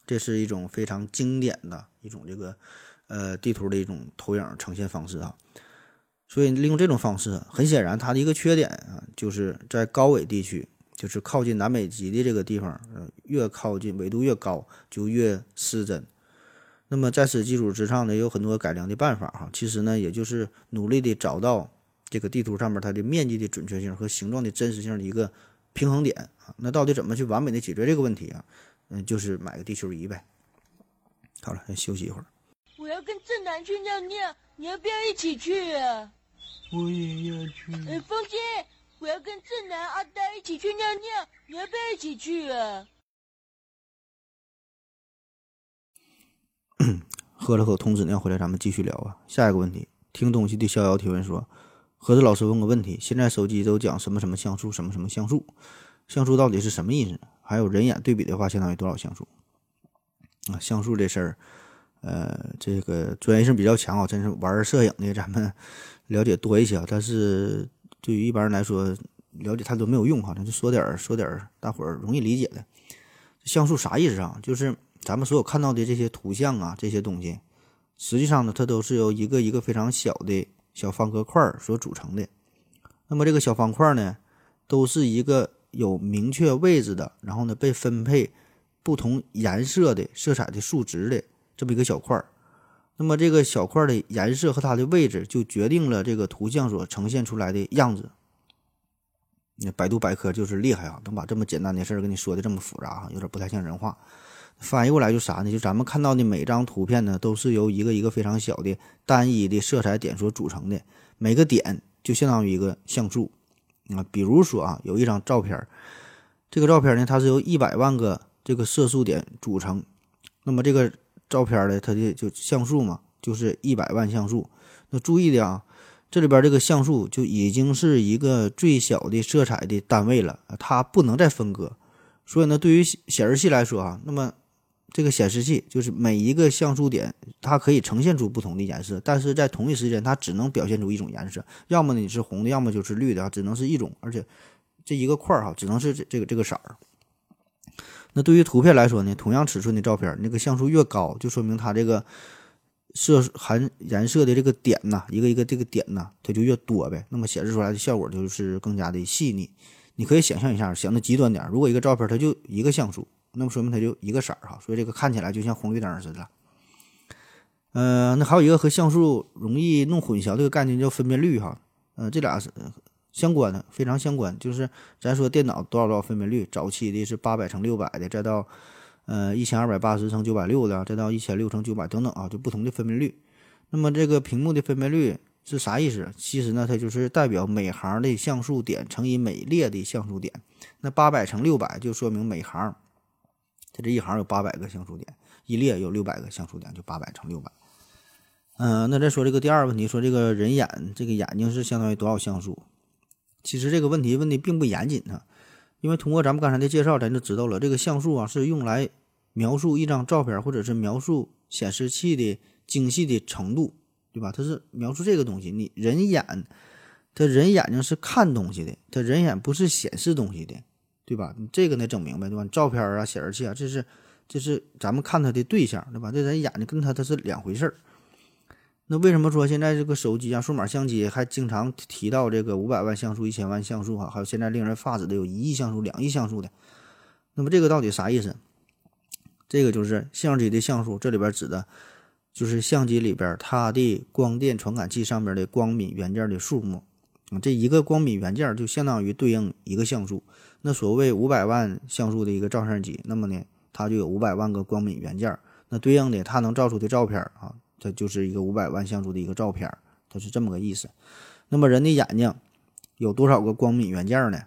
这是一种非常经典的一种这个呃地图的一种投影呈现方式啊。所以利用这种方式，很显然它的一个缺点啊，就是在高纬地区。就是靠近南北极的这个地方，呃，越靠近纬度越高，就越失真。那么在此基础之上呢，有很多改良的办法哈。其实呢，也就是努力的找到这个地图上面它的面积的准确性和形状的真实性的一个平衡点啊。那到底怎么去完美的解决这个问题啊？嗯，就是买个地球仪呗。好了，先休息一会儿。我要跟正南去尿尿，你要不要一起去啊？我也要去。哎，风姐。我要跟正南、阿呆一起去尿尿，你要不要一起去啊？喝了口童子尿回来，咱们继续聊啊。下一个问题，听东西的逍遥提问说：盒子老师问个问题，现在手机都讲什么什么像素，什么什么像素，像素到底是什么意思？还有人眼对比的话，相当于多少像素？啊，像素这事儿，呃，这个专业性比较强啊，真是玩摄影的咱们了解多一些，但是。对于一般人来说，了解太多没有用哈，咱就说点儿说点儿大伙儿容易理解的。像素啥意思啊？就是咱们所有看到的这些图像啊，这些东西，实际上呢，它都是由一个一个非常小的小方格块所组成的。那么这个小方块呢，都是一个有明确位置的，然后呢被分配不同颜色的色彩的数值的这么一个小块儿。那么这个小块的颜色和它的位置，就决定了这个图像所呈现出来的样子。那百度百科就是厉害啊，能把这么简单的事儿跟你说的这么复杂啊，有点不太像人话。翻译过来就啥呢？就咱们看到的每张图片呢，都是由一个一个非常小的单一的色彩点所组成的，每个点就相当于一个像素啊。比如说啊，有一张照片，这个照片呢，它是由一百万个这个色素点组成，那么这个。照片的它的就像素嘛，就是一百万像素。那注意的啊，这里边这个像素就已经是一个最小的色彩的单位了，它不能再分割。所以呢，对于显示器来说啊，那么这个显示器就是每一个像素点，它可以呈现出不同的颜色，但是在同一时间它只能表现出一种颜色，要么呢你是红的，要么就是绿的啊，只能是一种，而且这一个块哈，只能是这这个这个色儿。那对于图片来说呢，同样尺寸的照片，那个像素越高，就说明它这个色含颜色的这个点呐，一个一个这个点呐，它就越多呗。那么显示出来的效果就是更加的细腻。你可以想象一下，想的极端点，如果一个照片它就一个像素，那么说明它就一个色儿哈，所以这个看起来就像红绿灯似的。呃，那还有一个和像素容易弄混淆这个概念叫分辨率哈，呃，这俩是。相关的非常相关，就是咱说电脑多少多少分辨率，早期的是八百乘六百的，再到呃一千二百八十乘九百六的，再到一千六乘九百等等啊，就不同的分辨率。那么这个屏幕的分辨率是啥意思？其实呢，它就是代表每行的像素点乘以每列的像素点。那八百乘六百就说明每行它这一行有八百个像素点，一列有六百个像素点，就八百乘六百。嗯，那再说这个第二个问题，说这个人眼这个眼睛是相当于多少像素？其实这个问题问的并不严谨啊，因为通过咱们刚才的介绍，咱就知道了这个像素啊是用来描述一张照片或者是描述显示器的精细的程度，对吧？它是描述这个东西。你人眼，他人眼睛是看东西的，他人眼不是显示东西的，对吧？你这个得整明白，对吧？照片啊、显示器啊，这是这是咱们看它的对象，对吧？这人眼睛跟它它是两回事儿。那为什么说现在这个手机啊、数码相机还经常提到这个五百万像素、一千万像素哈？还有现在令人发指的有一亿像素、两亿像素的。那么这个到底啥意思？这个就是相机的像素，这里边指的就是相机里边它的光电传感器上面的光敏元件的数目啊。这一个光敏元件就相当于对应一个像素。那所谓五百万像素的一个照相机，那么呢，它就有五百万个光敏元件。那对应的它能照出的照片啊。它就是一个五百万像素的一个照片，它是这么个意思。那么人的眼睛有多少个光敏元件呢？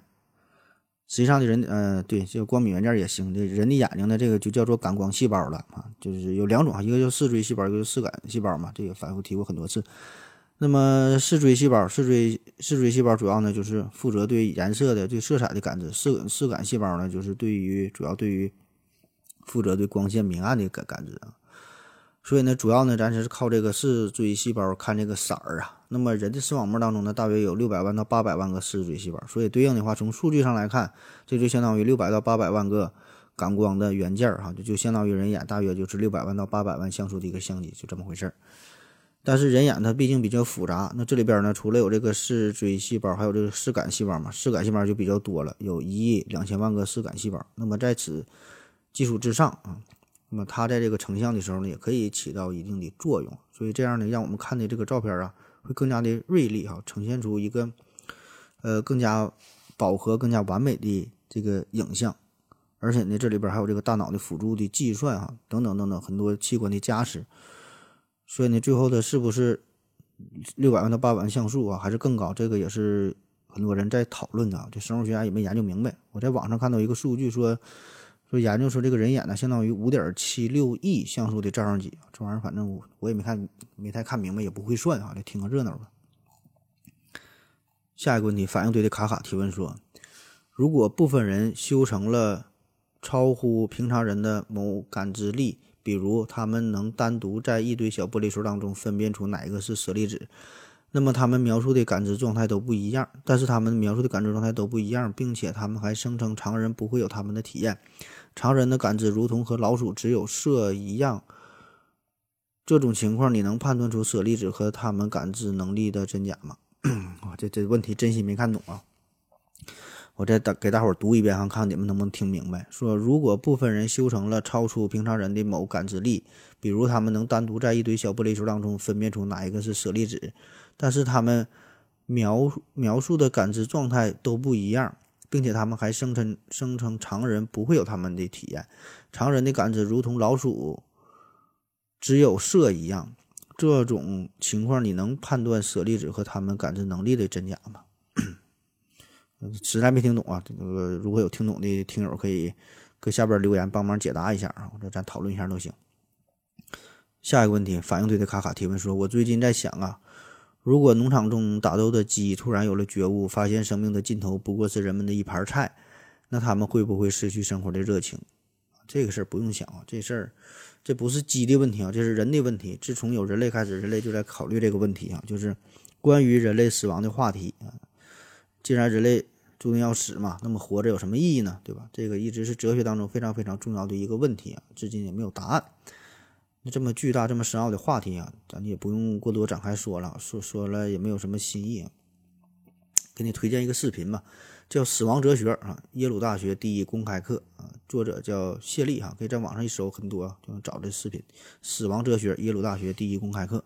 实际上的人，呃，对，这个光敏元件也行。这人的眼睛呢，这个就叫做感光细胞了啊，就是有两种啊，一个叫视锥细胞，一个叫视感细胞嘛。这个反复提过很多次。那么视锥细胞，视锥视锥细胞主要呢就是负责对颜色的、对色彩的感知；视视感细胞呢就是对于主要对于负责对光线明暗的感感知啊。所以呢，主要呢，咱是靠这个视锥细胞看这个色儿啊。那么人的视网膜当中呢，大约有六百万到八百万个视锥细胞，所以对应的话，从数据上来看，这就相当于六百到八百万个感光的元件儿哈，就就相当于人眼大约就是六百万到八百万像素的一个相机，就这么回事儿。但是人眼它毕竟比较复杂，那这里边呢，除了有这个视锥细胞，还有这个视杆细胞嘛，视杆细胞就比较多了，有一亿两千万个视杆细胞。那么在此基础之上啊。那么它在这个成像的时候呢，也可以起到一定的作用，所以这样呢，让我们看的这个照片啊，会更加的锐利哈，呈现出一个呃更加饱和、更加完美的这个影像。而且呢，这里边还有这个大脑的辅助的计算哈，等等等等很多器官的加持。所以呢，最后的是不是六百万到八百万像素啊，还是更高？这个也是很多人在讨论的，这生物学家也没研究明白。我在网上看到一个数据说。说研究说这个人眼呢，相当于五点七六亿像素的照相机，这玩意儿反正我我也没看，没太看明白，也不会算啊，就听个热闹吧。下一个问题，反应堆的卡卡提问说：如果部分人修成了超乎平常人的某感知力，比如他们能单独在一堆小玻璃球当中分辨出哪一个是舍利子。那么他们描述的感知状态都不一样，但是他们描述的感知状态都不一样，并且他们还声称常人不会有他们的体验。常人的感知如同和老鼠只有色一样。这种情况，你能判断出舍利子和他们感知能力的真假吗？哇，这这问题真心没看懂啊！我再大给大伙儿读一遍，哈看你们能不能听明白。说，如果部分人修成了超出平常人的某感知力，比如他们能单独在一堆小玻璃球当中分辨出哪一个是舍利子。但是他们描描述的感知状态都不一样，并且他们还声称声称常人不会有他们的体验，常人的感知如同老鼠只有色一样。这种情况，你能判断舍利子和他们感知能力的真假吗？实在没听懂啊，这个如果有听懂的听友，可以搁下边留言帮忙解答一下啊，或者咱讨论一下都行。下一个问题，反应堆的卡卡提问说：“我最近在想啊。”如果农场中打斗的鸡突然有了觉悟，发现生命的尽头不过是人们的一盘菜，那他们会不会失去生活的热情？这个事儿不用想啊，这事儿这不是鸡的问题啊，这是人的问题。自从有人类开始，人类就在考虑这个问题啊，就是关于人类死亡的话题啊。既然人类注定要死嘛，那么活着有什么意义呢？对吧？这个一直是哲学当中非常非常重要的一个问题啊，至今也没有答案。这么巨大、这么深奥的话题啊，咱也不用过多展开说了，说说了也没有什么新意啊。给你推荐一个视频吧，叫《死亡哲学》啊，耶鲁大学第一公开课啊，作者叫谢利哈，可以在网上一搜，很多就能找这视频。《死亡哲学》耶鲁大学第一公开课。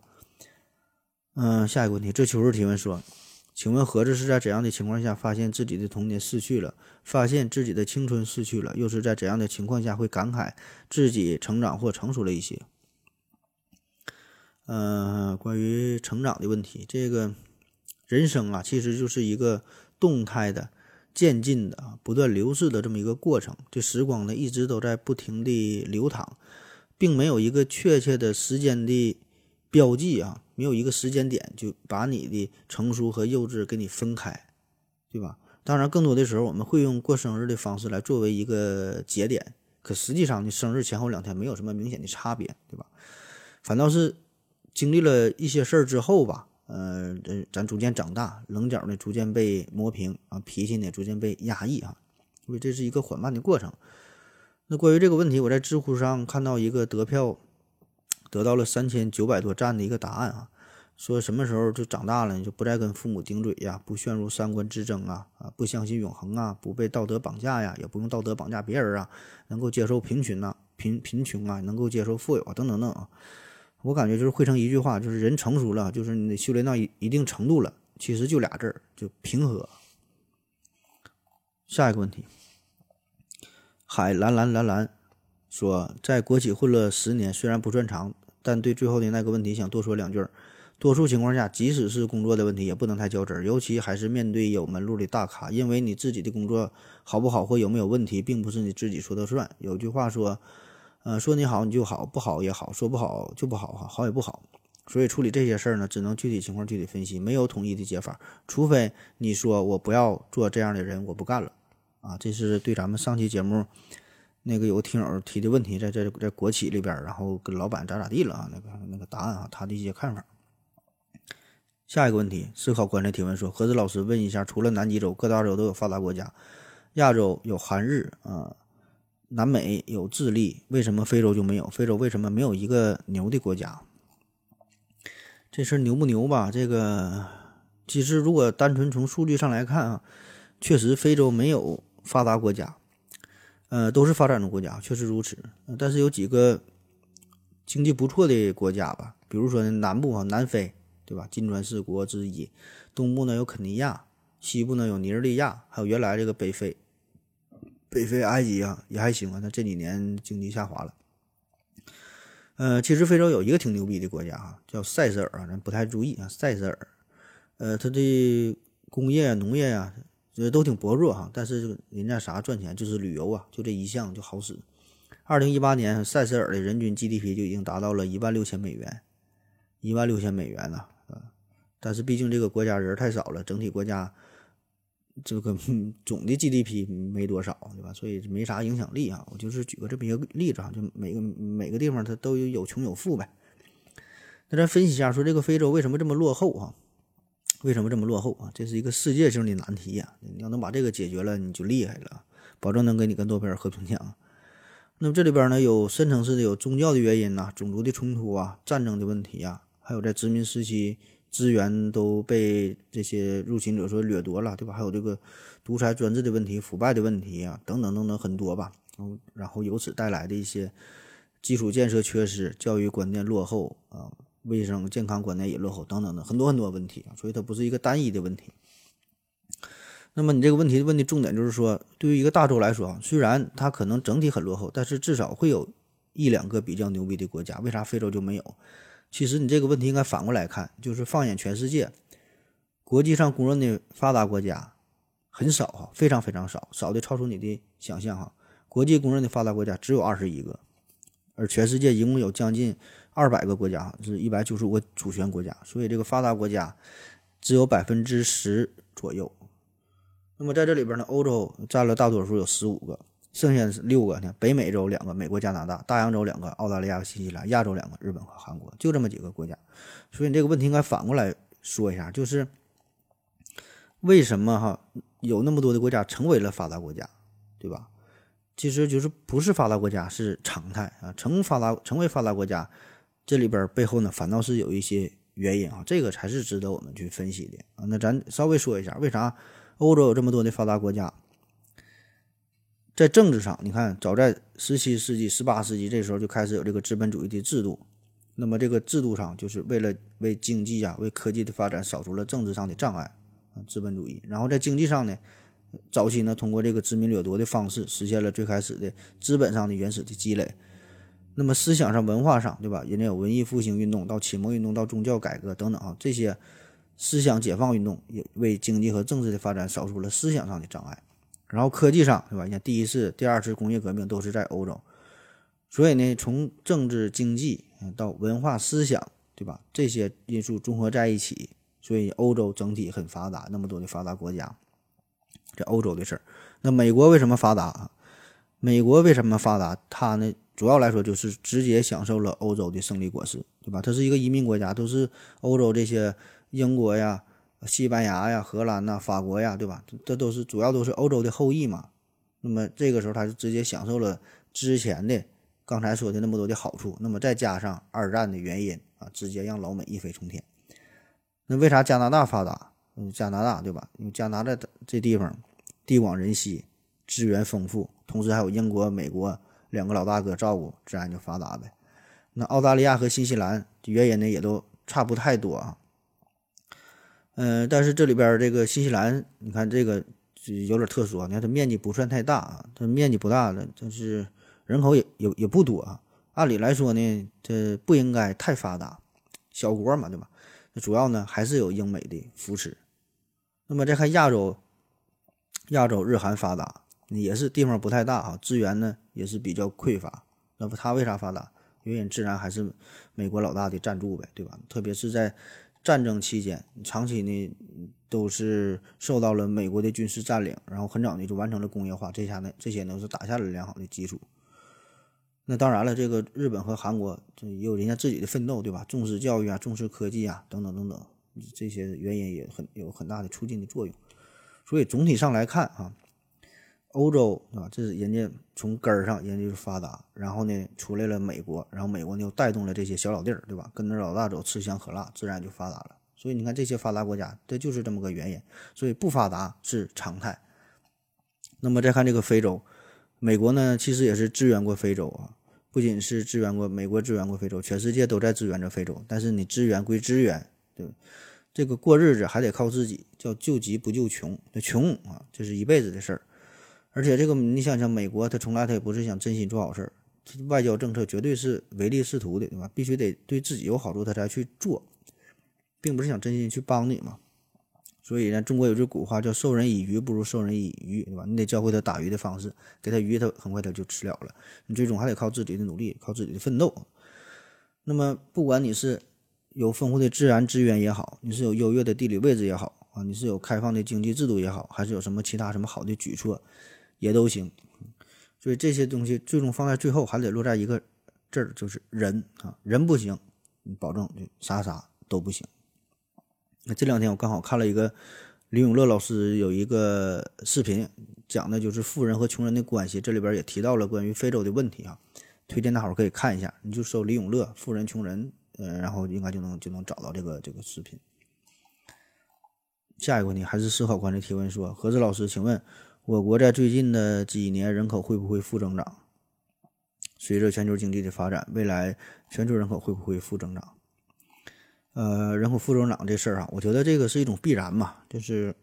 嗯，下一个问题，这秋日提问说，请问何子是在怎样的情况下发现自己的童年逝去了，发现自己的青春逝去了，又是在怎样的情况下会感慨自己成长或成熟了一些？呃，关于成长的问题，这个人生啊，其实就是一个动态的、渐进的，不断流逝的这么一个过程。这时光呢，一直都在不停地流淌，并没有一个确切的时间的标记啊，没有一个时间点就把你的成熟和幼稚给你分开，对吧？当然，更多的时候我们会用过生日的方式来作为一个节点，可实际上呢，生日前后两天没有什么明显的差别，对吧？反倒是。经历了一些事儿之后吧，呃，咱逐渐长大，棱角呢逐渐被磨平啊，脾气呢逐渐被压抑啊，因为这是一个缓慢的过程。那关于这个问题，我在知乎上看到一个得票得到了三千九百多赞的一个答案啊，说什么时候就长大了，你就不再跟父母顶嘴呀，不陷入三观之争啊，啊，不相信永恒啊，不被道德绑架呀，也不用道德绑架别人啊，能够接受贫穷呐，贫贫穷啊，能够接受富有啊，等等等啊。我感觉就是汇成一句话，就是人成熟了，就是你修炼到一一定程度了，其实就俩字儿，就平和。下一个问题，海蓝蓝蓝蓝说，在国企混了十年，虽然不算长，但对最后的那个问题想多说两句儿。多数情况下，即使是工作的问题，也不能太较真儿，尤其还是面对有门路的大咖，因为你自己的工作好不好或有没有问题，并不是你自己说的算。有句话说。呃，说你好你就好，不好也好，说不好就不好哈，好也不好，所以处理这些事儿呢，只能具体情况具体分析，没有统一的解法，除非你说我不要做这样的人，我不干了，啊，这是对咱们上期节目那个有个听友提的问题，在在在国企里边，然后跟老板咋咋地了啊？那个那个答案啊，他的一些看法。下一个问题，思考观察提问说：何子老师问一下，除了南极洲，各大洲都有发达国家，亚洲有韩日啊，南美有智利，为什么非洲就没有？非洲为什么没有一个牛的国家？这事儿牛不牛吧？这个其实如果单纯从数据上来看啊，确实非洲没有发达国家。呃，都是发展中国家，确实如此。但是有几个经济不错的国家吧，比如说南部啊，南非，对吧？金砖四国之一。东部呢有肯尼亚，西部呢有尼日利亚，还有原来这个北非，北非埃及啊也还行啊。那这几年经济下滑了。呃，其实非洲有一个挺牛逼的国家哈，叫塞舌尔啊，咱不太注意啊，塞舌尔。呃，它的工业、农业呀。这都挺薄弱哈，但是人家啥赚钱就是旅游啊，就这一项就好使。二零一八年，塞舌尔的人均 GDP 就已经达到了一万六千美元，一万六千美元呢啊！但是毕竟这个国家人太少了，整体国家这个总的 GDP 没多少，对吧？所以没啥影响力啊。我就是举个这么一个例子哈，就每个每个地方它都有有穷有富呗。那咱分析一下，说这个非洲为什么这么落后啊？为什么这么落后啊？这是一个世界性的难题呀！你要能把这个解决了，你就厉害了，保证能给你跟诺贝尔和平奖。那么这里边呢，有深层次的，有宗教的原因呐，种族的冲突啊，战争的问题啊，还有在殖民时期资源都被这些入侵者所掠夺了，对吧？还有这个独裁专制的问题、腐败的问题啊，等等等等很多吧。嗯，然后由此带来的一些基础建设缺失、教育观念落后啊。卫生健康观念也落后，等等的很多很多问题啊，所以它不是一个单一的问题。那么你这个问题的问的重点就是说，对于一个大洲来说，虽然它可能整体很落后，但是至少会有一两个比较牛逼的国家。为啥非洲就没有？其实你这个问题应该反过来看，就是放眼全世界，国际上公认的发达国家很少哈，非常非常少，少的超出你的想象哈。国际公认的发达国家只有二十一个，而全世界一共有将近。二百个国家，是一百九十五个主权国家，所以这个发达国家只有百分之十左右。那么在这里边呢，欧洲占了大多数，有十五个，剩下是六个呢。北美洲两个，美国、加拿大；大洋洲两个，澳大利亚新西兰；亚洲两个，日本和韩国，就这么几个国家。所以你这个问题应该反过来说一下，就是为什么哈有那么多的国家成为了发达国家，对吧？其实就是不是发达国家是常态啊，成发达成为发达国家。这里边背后呢，反倒是有一些原因啊，这个才是值得我们去分析的啊。那咱稍微说一下，为啥欧洲有这么多的发达国家？在政治上，你看，早在十七世纪、十八世纪这时候就开始有这个资本主义的制度。那么这个制度上，就是为了为经济啊、为科技的发展扫除了政治上的障碍啊，资本主义。然后在经济上呢，早期呢，通过这个殖民掠夺的方式，实现了最开始的资本上的原始的积累。那么思想上、文化上，对吧？人家有文艺复兴运动，到启蒙运动，到宗教改革等等啊，这些思想解放运动也为经济和政治的发展扫除了思想上的障碍。然后科技上，对吧？你看第一次、第二次工业革命都是在欧洲，所以呢，从政治、经济到文化、思想，对吧？这些因素综合在一起，所以欧洲整体很发达，那么多的发达国家，这欧洲的事儿。那美国为什么发达？美国为什么发达？它呢？主要来说就是直接享受了欧洲的胜利果实，对吧？它是一个移民国家，都是欧洲这些英国呀、西班牙呀、荷兰呐、法国呀，对吧？这都是主要都是欧洲的后裔嘛。那么这个时候，他就直接享受了之前的刚才说的那么多的好处。那么再加上二战的原因啊，直接让老美一飞冲天。那为啥加拿大发达？嗯，加拿大对吧？因为加拿大的这地方地广人稀，资源丰富，同时还有英国、美国。两个老大哥照顾，自然就发达呗。那澳大利亚和新西兰原因呢，也都差不太多啊。嗯，但是这里边这个新西兰，你看这个有点特殊啊。你看它面积不算太大啊，它面积不大的，但是人口也也也不多啊。按理来说呢，这不应该太发达，小国嘛，对吧？那主要呢还是有英美的扶持。那么再看亚洲，亚洲日韩发达。也是地方不太大啊，资源呢也是比较匮乏。那么它为啥发达？原因自然还是美国老大的赞助呗，对吧？特别是在战争期间，长期呢都是受到了美国的军事占领，然后很早呢就完成了工业化，这下呢这些呢是打下了良好的基础。那当然了，这个日本和韩国这也有人家自己的奋斗，对吧？重视教育啊，重视科技啊，等等等等，这些原因也很有很大的促进的作用。所以总体上来看啊，欧洲啊，这是人家从根儿上人家就发达，然后呢出来了美国，然后美国呢又带动了这些小老弟儿，对吧？跟着老大走，吃香喝辣，自然就发达了。所以你看这些发达国家，这就是这么个原因。所以不发达是常态。那么再看这个非洲，美国呢其实也是支援过非洲啊。不仅是支援过美国，支援过非洲，全世界都在支援着非洲。但是你支援归支援，对这个过日子还得靠自己，叫救急不救穷。那穷啊，这是一辈子的事儿。而且这个你想想，美国他从来他也不是想真心做好事儿，外交政策绝对是唯利是图的，对吧？必须得对自己有好处，他才去做，并不是想真心去帮你嘛。所以呢，中国有句古话叫“授人以鱼，不如授人以渔”，对吧？你得教会他打鱼的方式，给他鱼，他很快他就吃了了。你最终还得靠自己的努力，靠自己的奋斗。那么，不管你是有丰富的自然资源也好，你是有优越的地理位置也好啊，你是有开放的经济制度也好，还是有什么其他什么好的举措，也都行。所以这些东西最终放在最后，还得落在一个字儿，就是人啊，人不行，你保证就啥啥都不行。那这两天我刚好看了一个李永乐老师有一个视频，讲的就是富人和穷人的关系，这里边也提到了关于非洲的问题啊，推荐大伙可以看一下，你就搜李永乐富人穷人，呃，然后应该就能就能找到这个这个视频。下一个问题还是思考官的提问说，何志老师，请问我国在最近的几年人口会不会负增长？随着全球经济的发展，未来全球人口会不会负增长？呃，人口负增长这事儿啊，我觉得这个是一种必然嘛，就是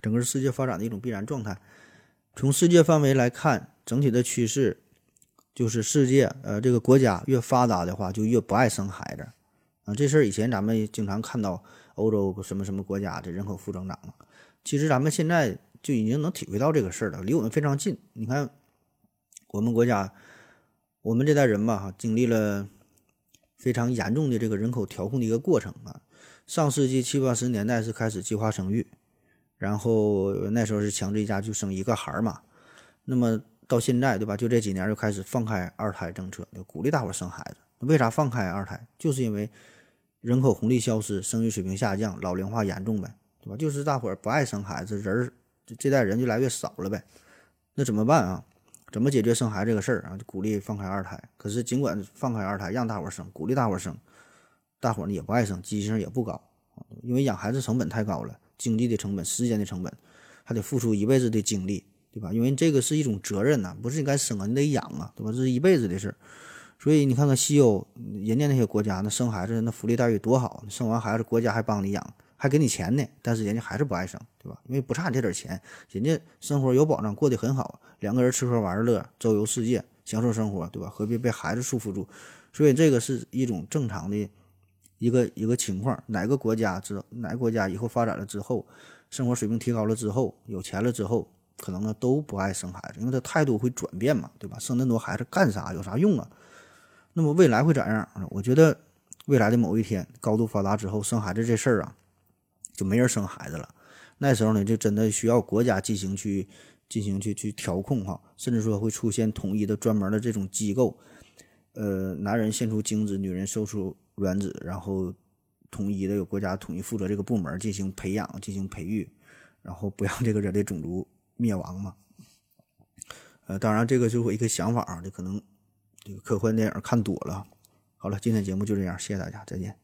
整个世界发展的一种必然状态。从世界范围来看，整体的趋势就是世界呃这个国家越发达的话，就越不爱生孩子啊。这事儿以前咱们经常看到欧洲什么什么国家的人口负增长嘛，其实咱们现在就已经能体会到这个事儿了，离我们非常近。你看我们国家，我们这代人吧，经历了。非常严重的这个人口调控的一个过程啊，上世纪七八十年代是开始计划生育，然后那时候是强制一家就生一个孩儿嘛，那么到现在对吧？就这几年就开始放开二胎政策，就鼓励大伙儿生孩子。为啥放开二胎？就是因为人口红利消失，生育水平下降，老龄化严重呗，对吧？就是大伙儿不爱生孩子，人儿这这代人越来越少了呗，那怎么办啊？怎么解决生孩子这个事儿啊？就鼓励放开二胎。可是尽管放开二胎，让大伙儿生，鼓励大伙儿生，大伙儿呢也不爱生，积极性也不高，因为养孩子成本太高了，经济的成本、时间的成本，还得付出一辈子的精力，对吧？因为这个是一种责任呐，不是你该生啊，你得养啊，对吧？这是一辈子的事儿。所以你看看西欧，人家那些国家，那生孩子那福利待遇多好，生完孩子国家还帮你养。还给你钱呢，但是人家还是不爱生，对吧？因为不差你这点钱，人家生活有保障，过得很好，两个人吃喝玩乐，周游世界，享受生活，对吧？何必被孩子束缚住？所以这个是一种正常的一个一个情况。哪个国家之哪个国家以后发展了之后，生活水平提高了之后，有钱了之后，可能呢都不爱生孩子，因为他态度会转变嘛，对吧？生那么多孩子干啥？有啥用啊？那么未来会咋样？我觉得未来的某一天高度发达之后，生孩子这事儿啊。就没人生孩子了，那时候呢，就真的需要国家进行去进行去去调控哈，甚至说会出现统一的专门的这种机构，呃，男人献出精子，女人收出卵子，然后统一的有国家统一负责这个部门进行培养、进行培育，然后不让这个人类种族灭亡嘛。呃，当然这个就是我一个想法啊，这可能这个科幻电影看多了。好了，今天节目就这样，谢谢大家，再见。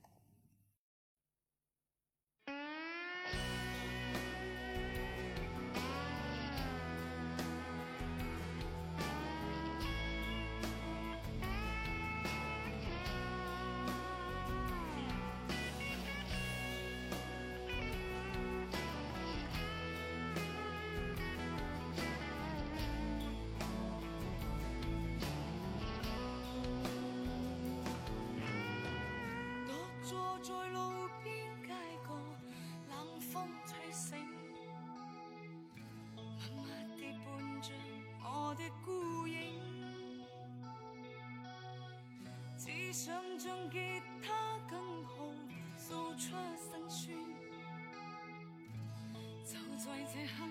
这刻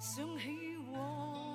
想起我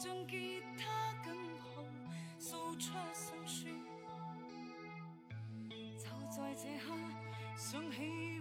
将吉他跟旁诉出心酸，就在这刻想起。